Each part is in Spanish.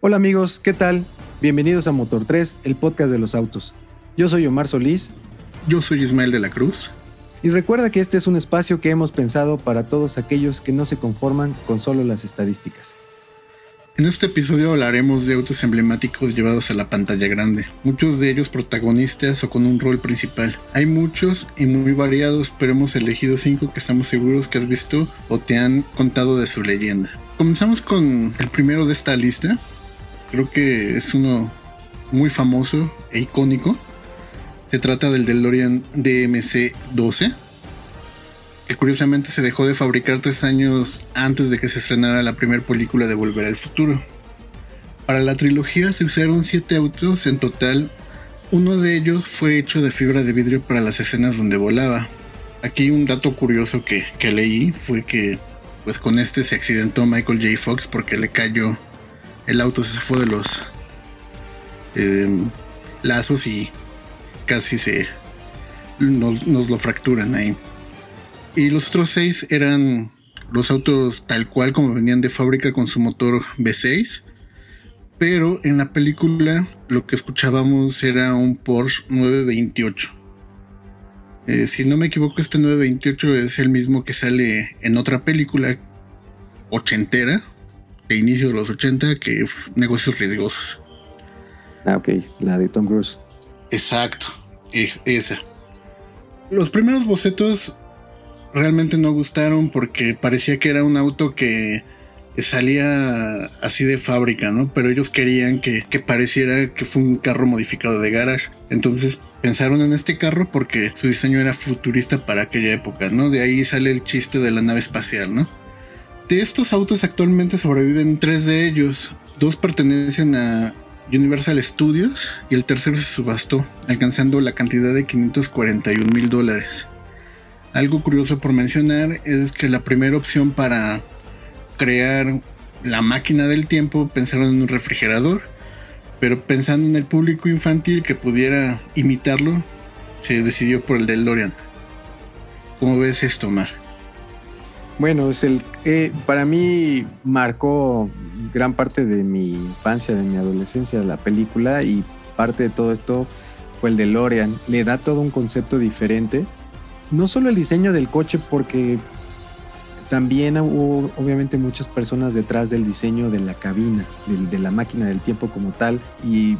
Hola amigos, ¿qué tal? Bienvenidos a Motor 3, el podcast de los autos. Yo soy Omar Solís. Yo soy Ismael de la Cruz. Y recuerda que este es un espacio que hemos pensado para todos aquellos que no se conforman con solo las estadísticas. En este episodio hablaremos de autos emblemáticos llevados a la pantalla grande, muchos de ellos protagonistas o con un rol principal. Hay muchos y muy variados, pero hemos elegido cinco que estamos seguros que has visto o te han contado de su leyenda. Comenzamos con el primero de esta lista. Creo que es uno muy famoso e icónico. Se trata del DeLorean DMC-12 que curiosamente se dejó de fabricar tres años antes de que se estrenara la primera película de Volver al Futuro. Para la trilogía se usaron siete autos en total, uno de ellos fue hecho de fibra de vidrio para las escenas donde volaba. Aquí un dato curioso que, leí fue que pues con este se accidentó Michael J. Fox porque le cayó el auto, se fue de los em, lazos y casi se nos lo fracturan ahí. Y los otros seis eran los autos tal cual como venían de fábrica con su motor V6. Pero en la película lo que escuchábamos era un Porsche 928. Eh, si no me equivoco, este 928 es el mismo que sale en otra película ochentera, de inicio de los 80, que negocios riesgosos. Ah, ok, la de Tom Cruise. Exacto, esa. Los primeros bocetos realmente no gustaron porque parecía que era un auto que salía así de fábrica, ¿no? Pero ellos querían que, pareciera que fue un carro modificado de garage. Entonces pensaron en este carro porque su diseño era futurista para aquella época, ¿no? De ahí sale el chiste de la nave espacial, ¿no? De estos autos actualmente sobreviven tres de ellos. Dos pertenecen a Universal Studios y el tercero se subastó, alcanzando la cantidad de 541 mil dólares. Algo curioso por mencionar es que la primera opción para crear la máquina del tiempo pensaron en un refrigerador, pero pensando en el público infantil que pudiera imitarlo, se decidió por el DeLorean. ¿Cómo ves esto, Mar? Bueno, es el eh, para mí marcó gran parte de mi infancia, de mi adolescencia, la película y parte de todo esto fue el DeLorean. Le da todo un concepto diferente no solo el diseño del coche, porque también hubo obviamente muchas personas detrás del diseño de la cabina, de, la máquina del tiempo como tal, y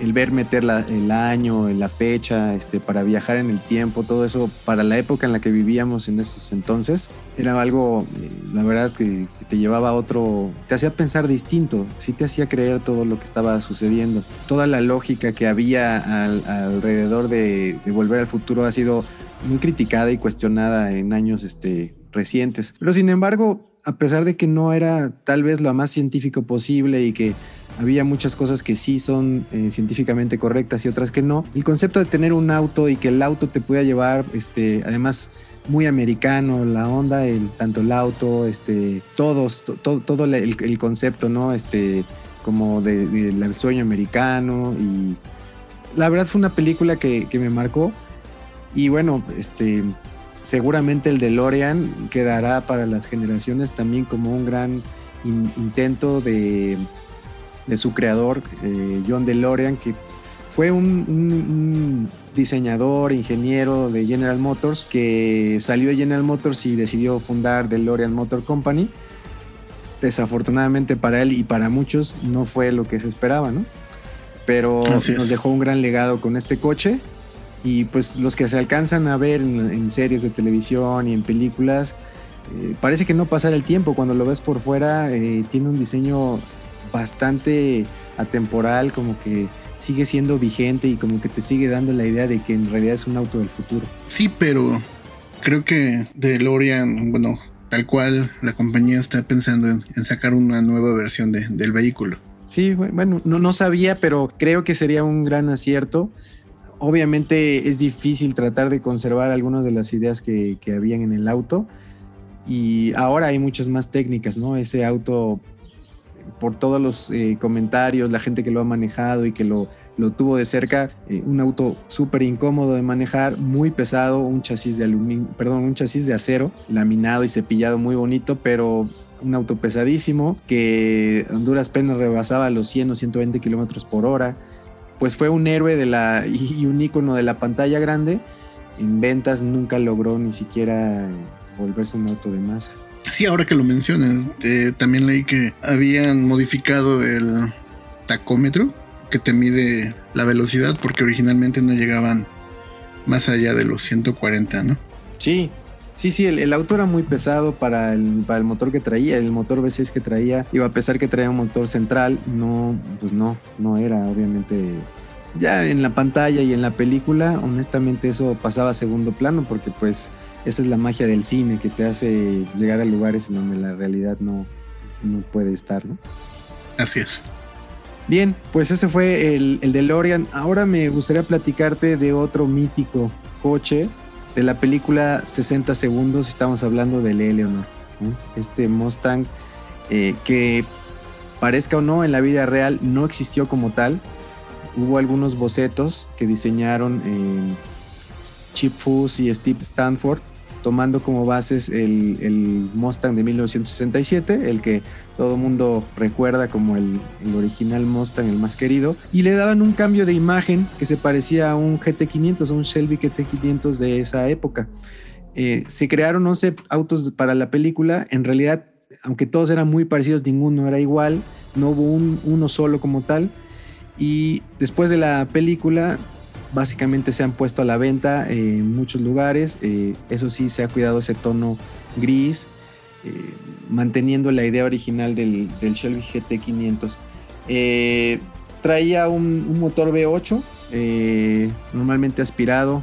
el ver meter el año, la fecha, este, para viajar en el tiempo, todo eso, para la época en la que vivíamos en esos entonces, era algo, eh, la verdad, que, te llevaba a otro, te hacía pensar distinto, sí te hacía creer todo lo que estaba sucediendo. Toda la lógica que había alrededor de Volver al Futuro ha sido muy criticada y cuestionada en años este, recientes. Pero sin embargo, a pesar de que no era tal vez lo más científico posible y que había muchas cosas que sí son eh, científicamente correctas y otras que no, el concepto de tener un auto y que el auto te pueda llevar, este, además muy americano la onda, el, tanto el auto, este, todos, todo, todo el, concepto, ¿no? Este, como del de, sueño americano y la verdad fue una película que, que me marcó y bueno, este, seguramente el DeLorean quedará para las generaciones también como un gran intento de, su creador, eh, John DeLorean, que fue un, diseñador, ingeniero de General Motors, que salió de General Motors y decidió fundar DeLorean Motor Company. Desafortunadamente para él y para muchos no fue lo que se esperaba, ¿no? Pero nos dejó un gran legado con este coche y pues los que se alcanzan a ver en, series de televisión y en películas, eh, parece que no pasará el tiempo. Cuando lo ves por fuera, eh, tiene un diseño bastante atemporal, como que sigue siendo vigente y como que te sigue dando la idea de que en realidad es un auto del futuro. Sí, pero creo que DeLorean, bueno, tal cual la compañía está pensando en, sacar una nueva versión del vehículo. Sí, bueno, no, no sabía, pero creo que sería un gran acierto obviamente es difícil tratar de conservar algunas de las ideas que, habían en el auto y ahora hay muchas más técnicas, ¿no? Ese auto, por todos los eh, comentarios, la gente que lo ha manejado y que lo, tuvo de cerca, eh, un auto súper incómodo de manejar, muy pesado, un chasis de aluminio, perdón, un chasis de acero, laminado y cepillado muy bonito, pero un auto pesadísimo que Honduras penas rebasaba los 100 o 120 kilómetros por hora. Pues fue un héroe de la, y un ícono de la pantalla grande. En ventas nunca logró ni siquiera volverse un auto de masa. Sí, ahora que lo mencionas, eh, también leí que habían modificado el tacómetro que te mide la velocidad porque originalmente no llegaban más allá de los 140, ¿no? Sí, sí, sí, el, auto era muy pesado para el, para el motor que traía, el motor V6 que traía, iba a pesar que traía un motor central, no, pues no, no era obviamente ya en la pantalla y en la película, honestamente eso pasaba a segundo plano porque pues esa es la magia del cine que te hace llegar a lugares en donde la realidad no, no puede estar, ¿no? Así es. Bien, pues ese fue el, el DeLorean. Ahora me gustaría platicarte de otro mítico coche de la película 60 segundos. Estamos hablando del Eleanor, este Mustang eh, que parezca o no en la vida real no existió como tal. Hubo algunos bocetos que diseñaron eh, Chip Foose y Steve Stanford tomando como bases el, Mustang de 1967, el que todo mundo recuerda como el, original Mustang, el más querido, y le daban un cambio de imagen que se parecía a un GT500, un Shelby GT500 de esa época. Eh, se crearon 11 autos para la película, en realidad, aunque todos eran muy parecidos, ninguno era igual, no hubo uno solo como tal, y después de la película básicamente se han puesto a la venta en muchos lugares. Eh, eso sí, se ha cuidado ese tono gris, eh, manteniendo la idea original del, Shelby GT500. Eh, traía un, motor V8, normalmente aspirado,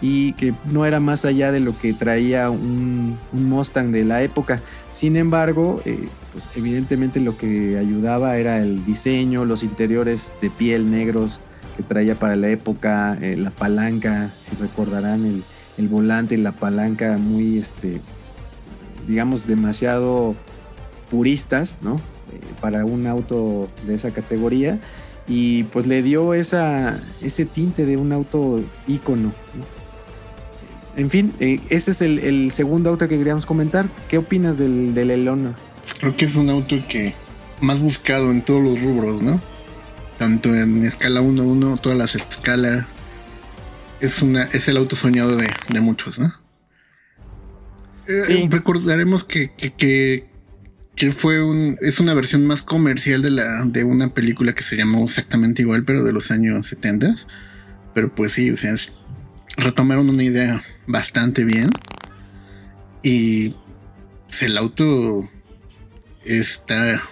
y que no era más allá de lo que traía un, un Mustang de la época. Sin embargo, pues evidentemente lo que ayudaba era el diseño, los interiores de piel negros, que traía para la época, eh, la palanca, si recordarán el, el, volante y la palanca muy, este, digamos, demasiado puristas, ¿no? Eh, para un auto de esa categoría y pues le dio esa, ese tinte de un auto ícono. En fin, eh, ese es el, segundo auto que queríamos comentar. ¿Qué opinas del, del Elona? Creo que es un auto que más buscado en todos los rubros, ¿no? Tanto en escala 1-1, todas las escalas. Es, una, es el auto soñado de, muchos, ¿no? Eh, recordaremos que, que, fue un, es una versión más comercial de, la, de una película que se llamó exactamente igual, pero de los años 70. Pero pues sí, o sea, retomaron una idea bastante bien. Y pues, el auto está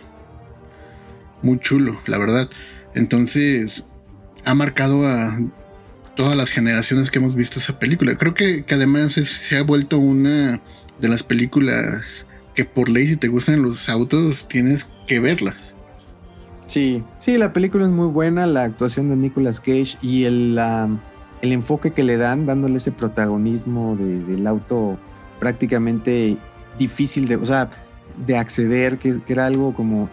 muy chulo, la verdad. Entonces, ha marcado a todas las generaciones que hemos visto esa película. Creo que, además se ha vuelto una de las películas que por ley si te gustan los autos tienes que verlas. Sí, sí, la película es muy buena, la actuación de Nicolas Cage y el, el enfoque que le dan, dándole ese protagonismo del auto prácticamente difícil de, o sea, de acceder, que, era algo como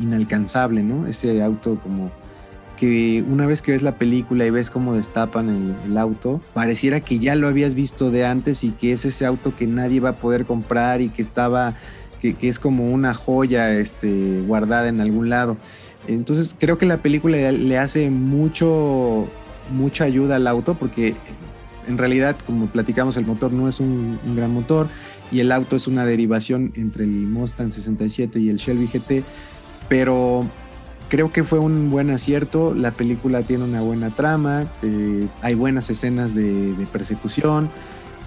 inalcanzable, ¿no? Ese auto como que una vez que ves la película y ves cómo destapan el, auto, pareciera que ya lo habías visto de antes y que es ese auto que nadie va a poder comprar y que estaba, que, es como una joya este, guardada en algún lado. Entonces creo que la película le hace mucho, mucha ayuda al auto porque en realidad, como platicamos, el motor no es un gran motor y el auto es una derivación entre el Mustang 67 y el Shelby GT, pero creo que fue un buen acierto, la película tiene una buena trama, eh, hay buenas escenas de, persecución,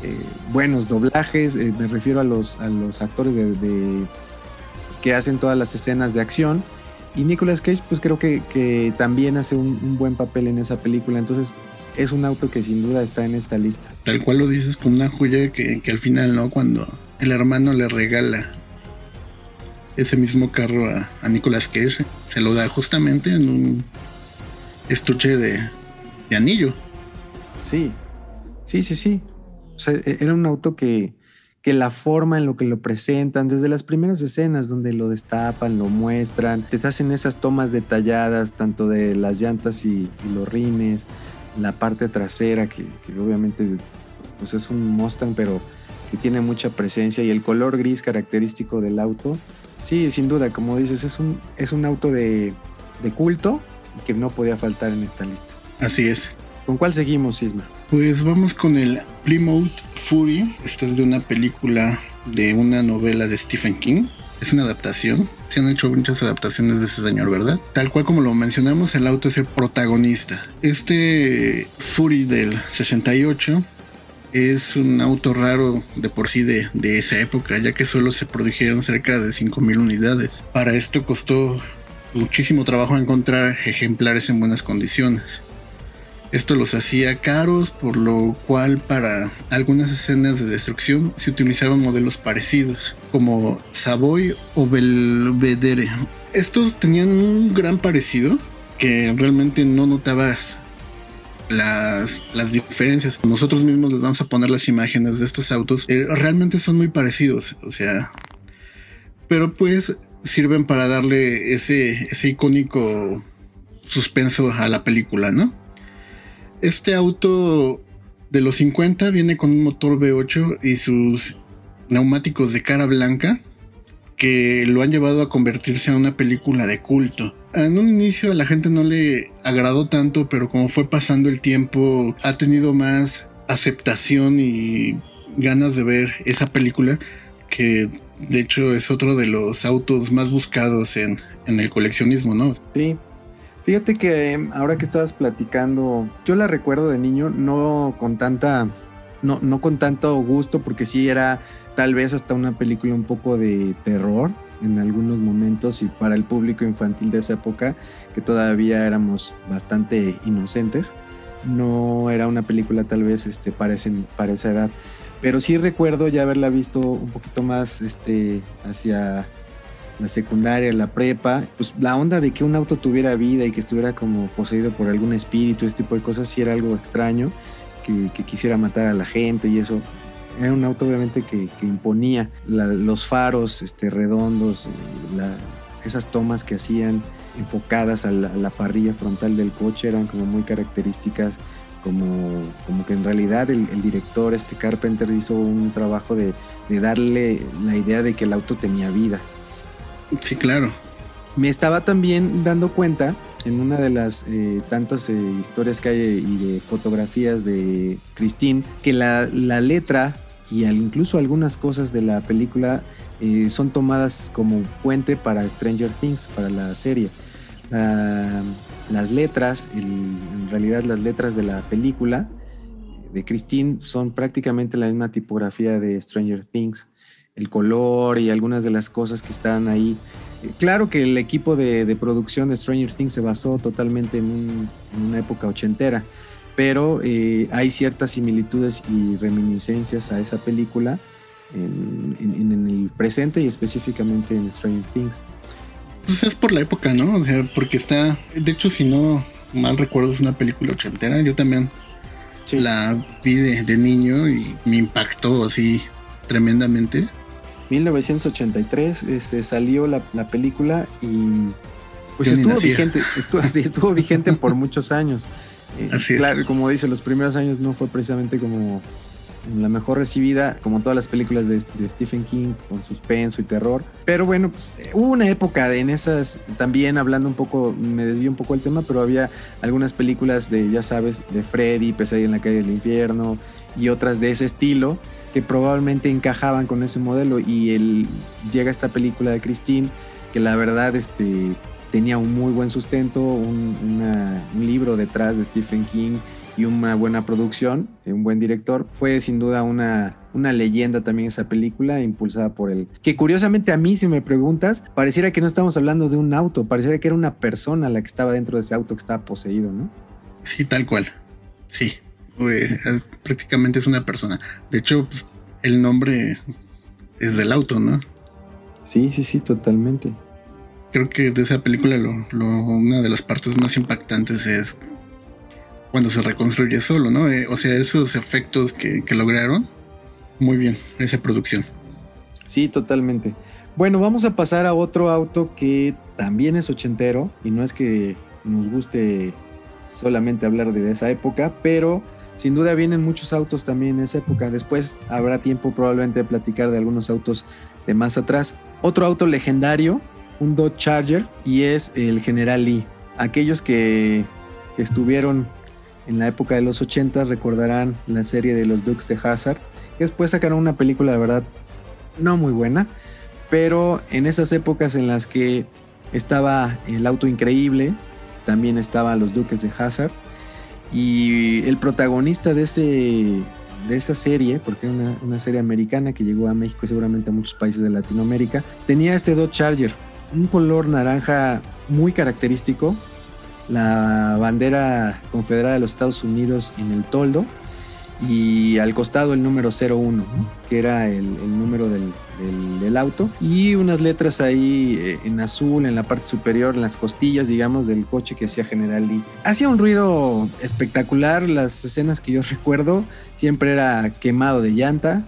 eh, buenos doblajes, eh, me refiero a los, actores de, que hacen todas las escenas de acción. Y Nicolas Cage, pues creo que, también hace un, un, buen papel en esa película. Entonces, es un auto que sin duda está en esta lista. Tal cual lo dices como una joya que, al final, ¿no? Cuando el hermano le regala ese mismo carro a, a Nicolas Cage, se lo da justamente en un estuche de, anillo. Sí, sí, sí, sí. O sea, e, era un auto que, que la forma en lo que lo presentan, desde las primeras escenas donde lo destapan, lo muestran, te hacen esas tomas detalladas, tanto de las llantas y los rines, la parte trasera, que, obviamente pues es un Mustang, pero que tiene mucha presencia y el color gris característico del auto. Sí, sin duda, como dices, es un, es un auto de, de culto que no podía faltar en esta lista. Así es. ¿Con cuál seguimos, Sisma? Pues vamos con el Plymouth Fury. Esta es de una película de una novela de Stephen King. Es una adaptación. Se han hecho muchas adaptaciones de ese señor, ¿verdad? Tal cual como lo mencionamos, el auto es el protagonista. Este Fury del 68 es un auto raro de por sí de, esa época, ya que solo se produjeron cerca de 5.000 unidades. Para esto costó muchísimo trabajo encontrar ejemplares en buenas condiciones. Esto los hacía caros, por lo cual para algunas escenas de destrucción se utilizaron modelos parecidos, como Savoy o Belvedere. Estos tenían un gran parecido que realmente no notabas las, las diferencias. Nosotros mismos les vamos a poner las imágenes de estos autos. Eh, realmente son muy parecidos, o sea, pero pues sirven para darle ese, ese icónico suspenso a la película, ¿no? Este auto de los 50 viene con un motor V8 y sus neumáticos de cara blanca que lo han llevado a convertirse en una película de culto. En un inicio a la gente no le agradó tanto, pero como fue pasando el tiempo ha tenido más aceptación y ganas de ver esa película que de hecho es otro de los autos más buscados en, en el coleccionismo, ¿no? Sí, Fíjate que em, ahora que estabas platicando, yo la recuerdo de niño, no con tanta, no, no con tanto gusto, porque sí era tal vez hasta una película un poco de terror en algunos momentos y para el público infantil de esa época, que todavía éramos bastante inocentes. No era una película tal vez este, para, para esa edad. Pero sí recuerdo ya haberla visto un poquito más este, hacia la secundaria, la prepa, pues la onda de que un auto tuviera vida y que estuviera como poseído por algún espíritu, este tipo de cosas, sí era algo extraño, que, quisiera matar a la gente y eso. Era un auto obviamente que, imponía los faros este, redondos, eh, esas tomas que hacían enfocadas a la, parrilla frontal del coche eran como muy características, como, como que en realidad el, director, este Carpenter, hizo un trabajo de darle la idea de que el auto tenía vida. Sí, claro. Me estaba también dando cuenta en una de las eh, tantas eh, historias que hay y de fotografías de Christine que la, letra y incluso algunas cosas de la película eh, son tomadas como puente para Stranger Things, para la serie. las letras, en realidad las letras de la película de Christine son prácticamente la misma tipografía de Stranger Things el color y algunas de las cosas que están ahí. Claro que el equipo de, producción de Stranger Things se basó totalmente en, una época ochentera, pero eh, hay ciertas similitudes y reminiscencias a esa película en, el presente y específicamente en Stranger Things. Pues es por la época, ¿no? O sea, porque está, de hecho, si no mal recuerdo, es una película ochentera. Yo también la vi de, de niño y me impactó así tremendamente. 1983 este, salió la, película y pues estuvo vigente, estuvo, estuvo vigente por muchos años. Eh, Así claro, como dice, los primeros años no fue precisamente como la mejor recibida, como todas las películas de, Stephen King, con suspenso y terror. Pero bueno, pues, hubo una época en esas, también hablando un poco, me desvío un poco el tema, pero había algunas películas de, ya sabes, de Freddy, Pesadilla en la calle del infierno y otras de ese estilo que probablemente encajaban con ese modelo y él llega esta película de Christine que la verdad este, tenía un muy buen sustento, un, libro detrás de Stephen King y una buena producción, un buen director. Fue sin duda una, una leyenda también esa película, impulsada por él. Que curiosamente a mí, si me preguntas, pareciera que no estamos hablando de un auto, pareciera que era una persona la que estaba dentro de ese auto que estaba poseído, ¿no? Sí, tal cual. Sí prácticamente es una persona. De hecho, pues, el nombre es del auto, ¿no? Sí, sí, sí, totalmente. Creo que de esa película lo, una de las partes más impactantes es cuando se reconstruye solo, ¿no? Eh, o sea, esos efectos que, que lograron, muy bien, esa producción. Sí, totalmente. Bueno, vamos a pasar a otro auto que también es ochentero y no es que nos guste solamente hablar de esa época, pero sin duda vienen muchos autos también en esa época. Después habrá tiempo probablemente de platicar de algunos autos de más atrás. Otro auto legendario, un Dodge Charger, y es el General Lee. Aquellos que, estuvieron en la época de los 80 recordarán la serie de los Dukes de Hazard, que después sacaron una película de verdad no muy buena, pero en esas épocas en las que estaba el auto increíble, también estaban los Duques de Hazard, y el protagonista de, ese, de esa serie, porque era una, una, serie americana que llegó a México y seguramente a muchos países de Latinoamérica, tenía este Dodge Charger, un color naranja muy característico, la bandera confederada de los Estados Unidos en el toldo y al costado el número 01, que era el, número del, del, del, auto, y unas letras ahí eh, en azul en la parte superior, en las costillas, digamos, del coche que hacía General Lee. Hacía un ruido espectacular, las escenas que yo recuerdo siempre era quemado de llanta,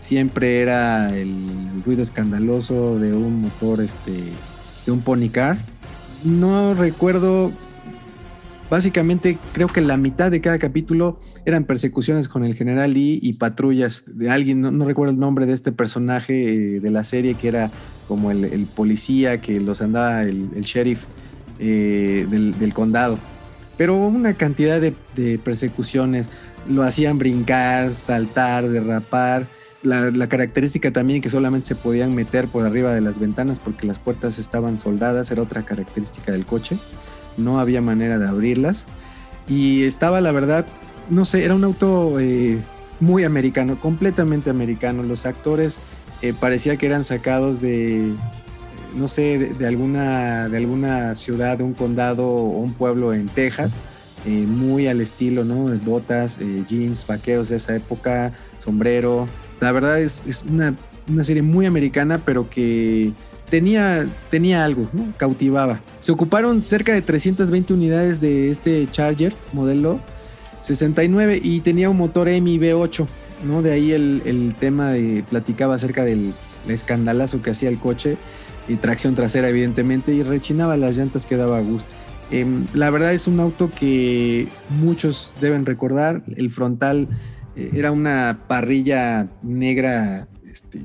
siempre era el ruido escandaloso de un motor, este, de un pony car. No recuerdo Básicamente creo que la mitad de cada capítulo eran persecuciones con el general Lee y patrullas de alguien, no, recuerdo el nombre de este personaje eh, de la serie que era como el, policía que los andaba, el, sheriff eh, del, condado. Pero una cantidad de, de, persecuciones, lo hacían brincar, saltar, derrapar. La, la, característica también que solamente se podían meter por arriba de las ventanas porque las puertas estaban soldadas, era otra característica del coche no había manera de abrirlas. Y estaba, la verdad, no sé, era un auto eh, muy americano, completamente americano. Los actores eh, parecía que eran sacados de, no sé, de, alguna, de alguna ciudad, de un condado o un pueblo en Texas. Eh, muy al estilo, ¿no? De botas, jeans, vaqueros de esa época, sombrero. La verdad es, es una, una serie muy americana, pero que tenía, tenía algo, ¿no? cautivaba. Se ocuparon cerca de 320 unidades de este Charger modelo 69 y tenía un motor EMI V8, ¿no? De ahí el, el tema de, platicaba acerca del escandalazo que hacía el coche y tracción trasera evidentemente y rechinaba las llantas que daba gusto. Eh, la verdad es un auto que muchos deben recordar, el frontal eh, era una parrilla negra este,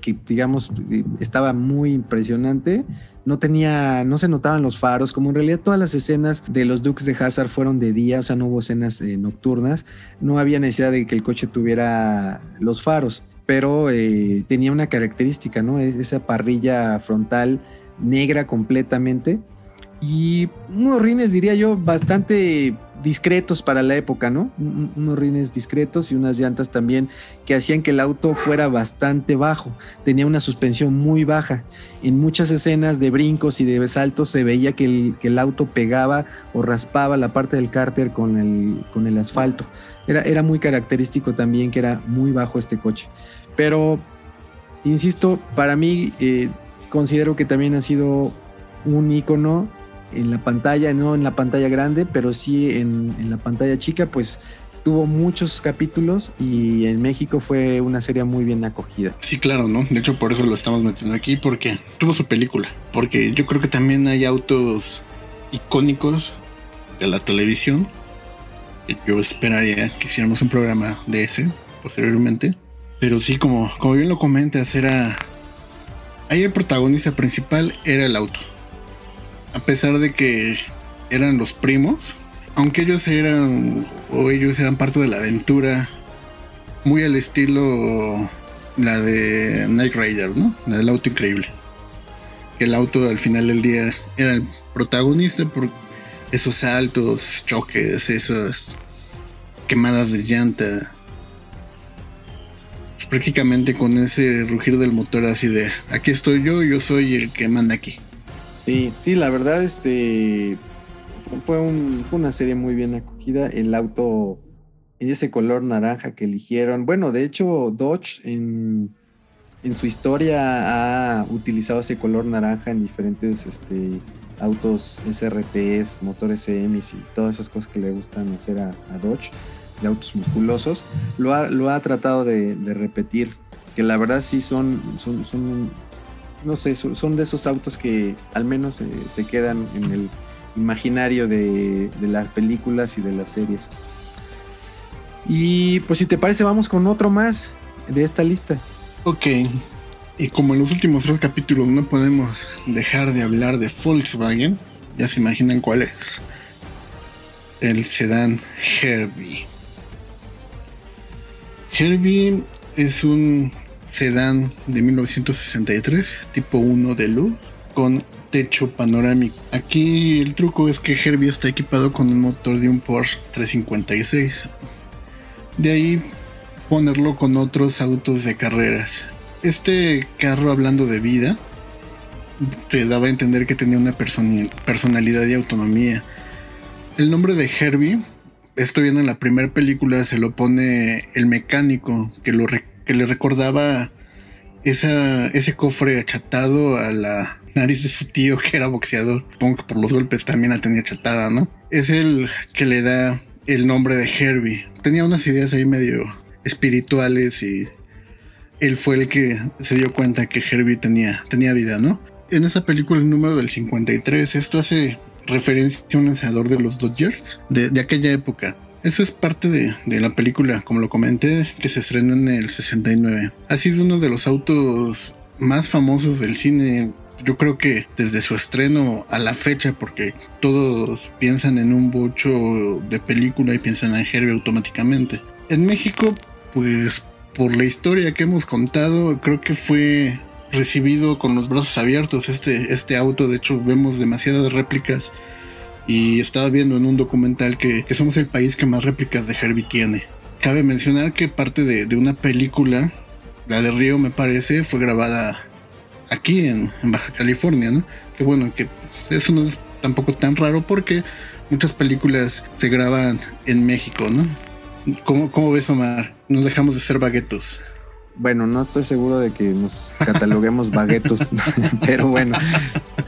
que digamos estaba muy impresionante. No tenía, no se notaban los faros, como en realidad todas las escenas de los Dukes de Hazard fueron de día, o sea, no hubo escenas eh, nocturnas, no había necesidad de que el coche tuviera los faros, pero eh, tenía una característica, ¿no? Es esa parrilla frontal negra completamente y unos rines, diría yo, bastante discretos para la época, ¿no? Unos rines discretos y unas llantas también que hacían que el auto fuera bastante bajo. Tenía una suspensión muy baja. En muchas escenas de brincos y de saltos se veía que el, auto pegaba o raspaba la parte del cárter con el, con el asfalto. Era, era muy característico también que era muy bajo este coche. Pero, insisto, para mí eh, considero que también ha sido un icono en la pantalla, no en la pantalla grande, pero sí en, la pantalla chica, pues tuvo muchos capítulos y en México fue una serie muy bien acogida. Sí, claro, ¿no? De hecho, por eso lo estamos metiendo aquí, porque tuvo su película. Porque yo creo que también hay autos icónicos de la televisión. Yo esperaría que hiciéramos un programa de ese posteriormente. Pero sí, como, como bien lo comentas, era. Ahí el protagonista principal era el auto a pesar de que eran los primos, aunque ellos eran o ellos eran parte de la aventura, muy al estilo la de Night Rider, ¿no? La del auto increíble. El auto al final del día era el protagonista por esos saltos, choques, esas quemadas de llanta. Pues prácticamente con ese rugir del motor así de aquí estoy yo, yo soy el que manda aquí. Sí, sí, la verdad, este fue, un, fue una serie muy bien acogida. El auto, ese color naranja que eligieron. Bueno, de hecho, Dodge en, en su historia ha utilizado ese color naranja en diferentes este, autos SRTs, motores EMIs y todas esas cosas que le gustan hacer a, a Dodge, de autos musculosos. Lo ha, lo ha tratado de, de, repetir, que la verdad sí son, son, son no sé, son de esos autos que al menos eh, se quedan en el imaginario de, de, las películas y de las series. Y pues si te parece, vamos con otro más de esta lista. Ok. Y como en los últimos tres capítulos no podemos dejar de hablar de Volkswagen, ya se imaginan cuál es. El sedán Herbie. Herbie es un sedán de 1963, tipo 1 de luz, con techo panorámico. Aquí el truco es que Herbie está equipado con un motor de un Porsche 356. De ahí ponerlo con otros autos de carreras. Este carro hablando de vida te daba a entender que tenía una personalidad y autonomía. El nombre de Herbie, esto viene en la primera película, se lo pone el mecánico que, lo que le recordaba esa, ese cofre achatado a la nariz de su tío que era boxeador. Supongo que por los golpes también la tenía achatada, ¿no? Es el que le da el nombre de Herbie. Tenía unas ideas ahí medio espirituales y él fue el que se dio cuenta que Herbie tenía, tenía vida, ¿no? En esa película, el número del 53, esto hace referencia a un lanzador de los Dodgers de, de aquella época. Eso es parte de, de, la película, como lo comenté, que se estrenó en el 69. Ha sido uno de los autos más famosos del cine yo creo que desde su estreno a la fecha, porque todos piensan en un bocho de película y piensan en Herbie automáticamente. En México, pues por la historia que hemos contado, creo que fue recibido con los brazos abiertos este, este auto. De hecho, vemos demasiadas réplicas. Y estaba viendo en un documental que, somos el país que más réplicas de Herbie tiene. Cabe mencionar que parte de, de una película, la de Río me parece, fue grabada aquí en, Baja California, ¿no? Que bueno, que eso no es tampoco tan raro porque muchas películas se graban en México, ¿no? ¿Cómo, cómo ves, Omar? Nos dejamos de ser baguetos. Bueno, no estoy seguro de que nos cataloguemos baguetos, pero bueno,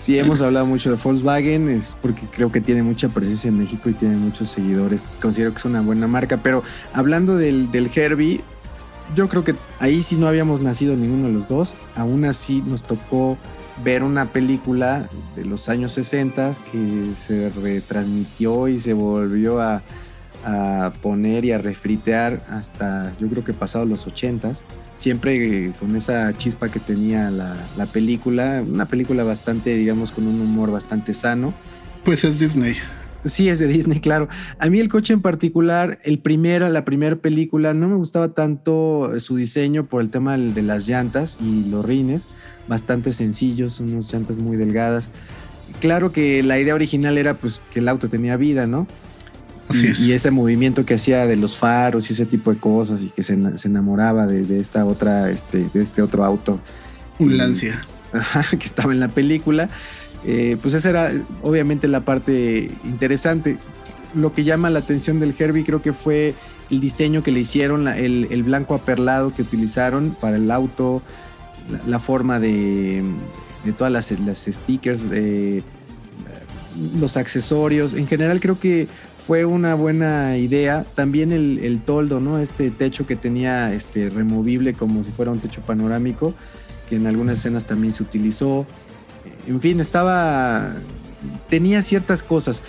si hemos hablado mucho de Volkswagen, es porque creo que tiene mucha presencia en México y tiene muchos seguidores. Considero que es una buena marca, pero hablando del, del Herbie, yo creo que ahí sí no habíamos nacido ninguno de los dos. Aún así nos tocó ver una película de los años 60 que se retransmitió y se volvió a, poner y a refritear hasta yo creo que pasados los 80 siempre con esa chispa que tenía la, la, película, una película bastante, digamos, con un humor bastante sano. Pues es Disney. Sí, es de Disney, claro. A mí el coche en particular, el primera, la primera película, no me gustaba tanto su diseño por el tema de las llantas y los rines, bastante sencillos, unas llantas muy delgadas. Claro que la idea original era pues que el auto tenía vida, ¿no? Así y, es. y ese movimiento que hacía de los faros y ese tipo de cosas y que se, enamoraba de, esta otra, este, de este otro auto. Un Lancia. que estaba en la película. Eh, pues esa era obviamente la parte interesante. Lo que llama la atención del Herbie creo que fue el diseño que le hicieron, el, blanco aperlado que utilizaron para el auto, la, forma de, todas las, stickers, los accesorios. En general creo que fue una buena idea. También el, toldo, ¿no? Este techo que tenía este, removible como si fuera un techo panorámico, que en algunas escenas también se utilizó en fin, estaba, tenía ciertas cosas.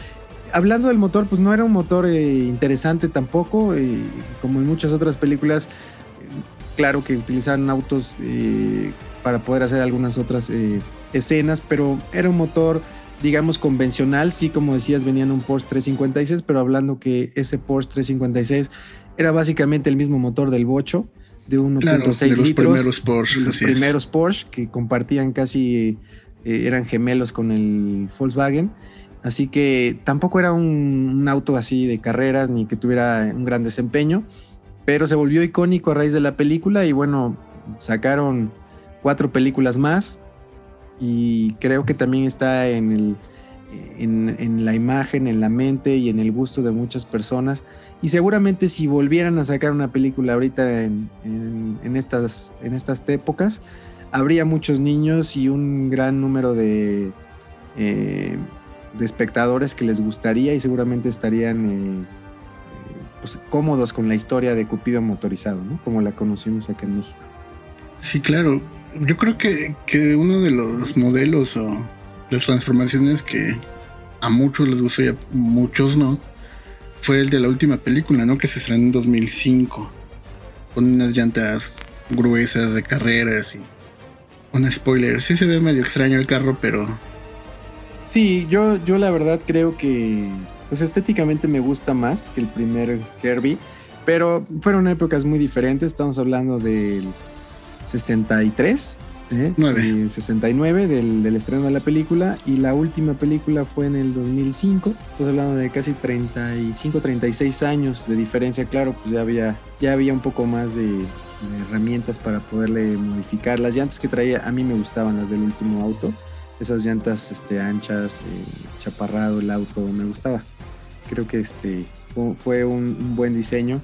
Hablando del motor, pues no era un motor eh, interesante tampoco, eh, como en muchas otras películas, claro que utilizaban autos eh, para poder hacer algunas otras escenas, pero era un motor, digamos, convencional, sí, como decías, venía en un Porsche 356, pero hablando que ese Porsche 356 era básicamente el mismo motor del Bocho, de 1.6 claro, de los Primeros Porsche, los primeros Porsche que compartían casi eh, eran gemelos con el Volkswagen. Así que tampoco era un, auto así de carreras ni que tuviera un gran desempeño, pero se volvió icónico a raíz de la película y bueno, sacaron cuatro películas más y creo que también está en, el, en, la imagen, en la mente y en el gusto de muchas personas. Y seguramente si volvieran a sacar una película ahorita en, estas, en estas épocas, habría muchos niños y un gran número de, eh, de espectadores que les gustaría y seguramente estarían eh, pues, cómodos con la historia de Cupido motorizado, ¿no? como la conocimos acá en México. Sí, claro. Yo creo que, que uno de los modelos o las transformaciones que a muchos les gustó y a muchos no, fue el de la última película, ¿no? Que se estrenó en 2005. Con unas llantas gruesas de carreras y un spoiler. Sí se ve medio extraño el carro, pero... Sí, yo, yo la verdad creo que pues estéticamente me gusta más que el primer Herbie, pero fueron épocas muy diferentes. Estamos hablando del 63 ¿eh? 69 del, del, estreno de la película y la última película fue en el 2005. Estás hablando de casi 35, 36 años de diferencia. Claro, pues ya había, ya había un poco más de, herramientas para poderle modificar. Las llantas que traía a mí me gustaban las del último auto. Esas llantas este, anchas, eh, chaparrado el auto, me gustaba. Creo que este fue un buen diseño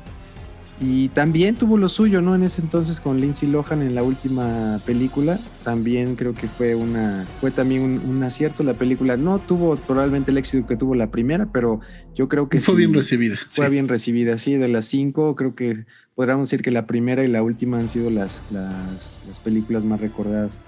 y también tuvo lo suyo, ¿no? En ese entonces con Lindsay Lohan en la última película. También creo que fue una. Fue también un, acierto la película. No tuvo probablemente el éxito que tuvo la primera, pero yo creo que. Fue bien recibida. Fue bien recibida, sí. De las cinco, creo que podríamos decir que la primera y la última han sido las, las, las películas más recordadas.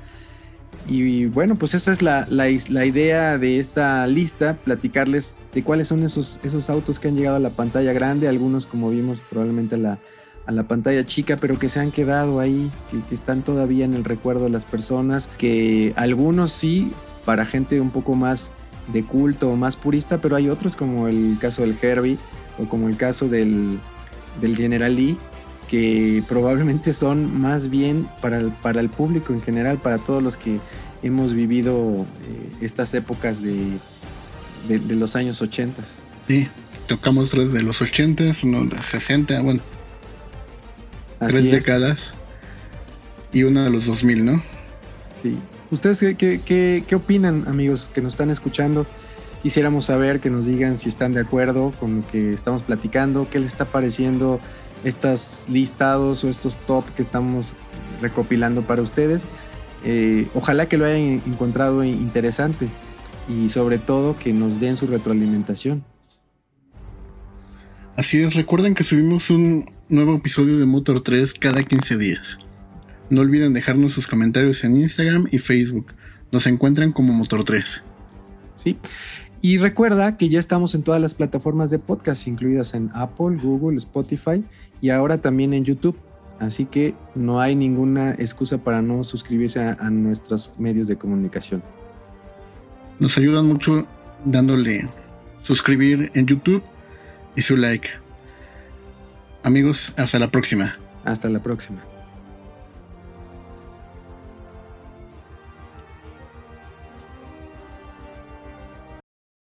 Y bueno, pues esa es la, la, idea de esta lista, platicarles de cuáles son esos, esos autos que han llegado a la pantalla grande, algunos como vimos probablemente a la, a la pantalla chica, pero que se han quedado ahí, que, que, están todavía en el recuerdo de las personas, que algunos sí, para gente un poco más de culto o más purista, pero hay otros como el caso del Herbie o como el caso del, del General Lee, que probablemente son más bien para el, para el público en general, para todos los que hemos vivido eh, estas épocas de, de, los años 80. Sí, tocamos tres de los 80, uno de 60, bueno, tres décadas y una de los 2000, ¿no? Sí. ¿Ustedes qué, qué, qué opinan, amigos que nos están escuchando? Quisiéramos saber que nos digan si están de acuerdo con lo que estamos platicando, qué les está pareciendo estos listados o estos top que estamos recopilando para ustedes. Eh, ojalá que lo hayan encontrado interesante y sobre todo que nos den su retroalimentación. Así es, recuerden que subimos un nuevo episodio de Motor 3 cada 15 días. No olviden dejarnos sus comentarios en Instagram y Facebook. Nos encuentran como Motor 3. Sí. Y recuerda que ya estamos en todas las plataformas de podcast, incluidas en Apple, Google, Spotify y ahora también en YouTube. Así que no hay ninguna excusa para no suscribirse a, nuestros medios de comunicación. Nos ayudan mucho dándole suscribir en YouTube y su like. Amigos, hasta la próxima. Hasta la próxima.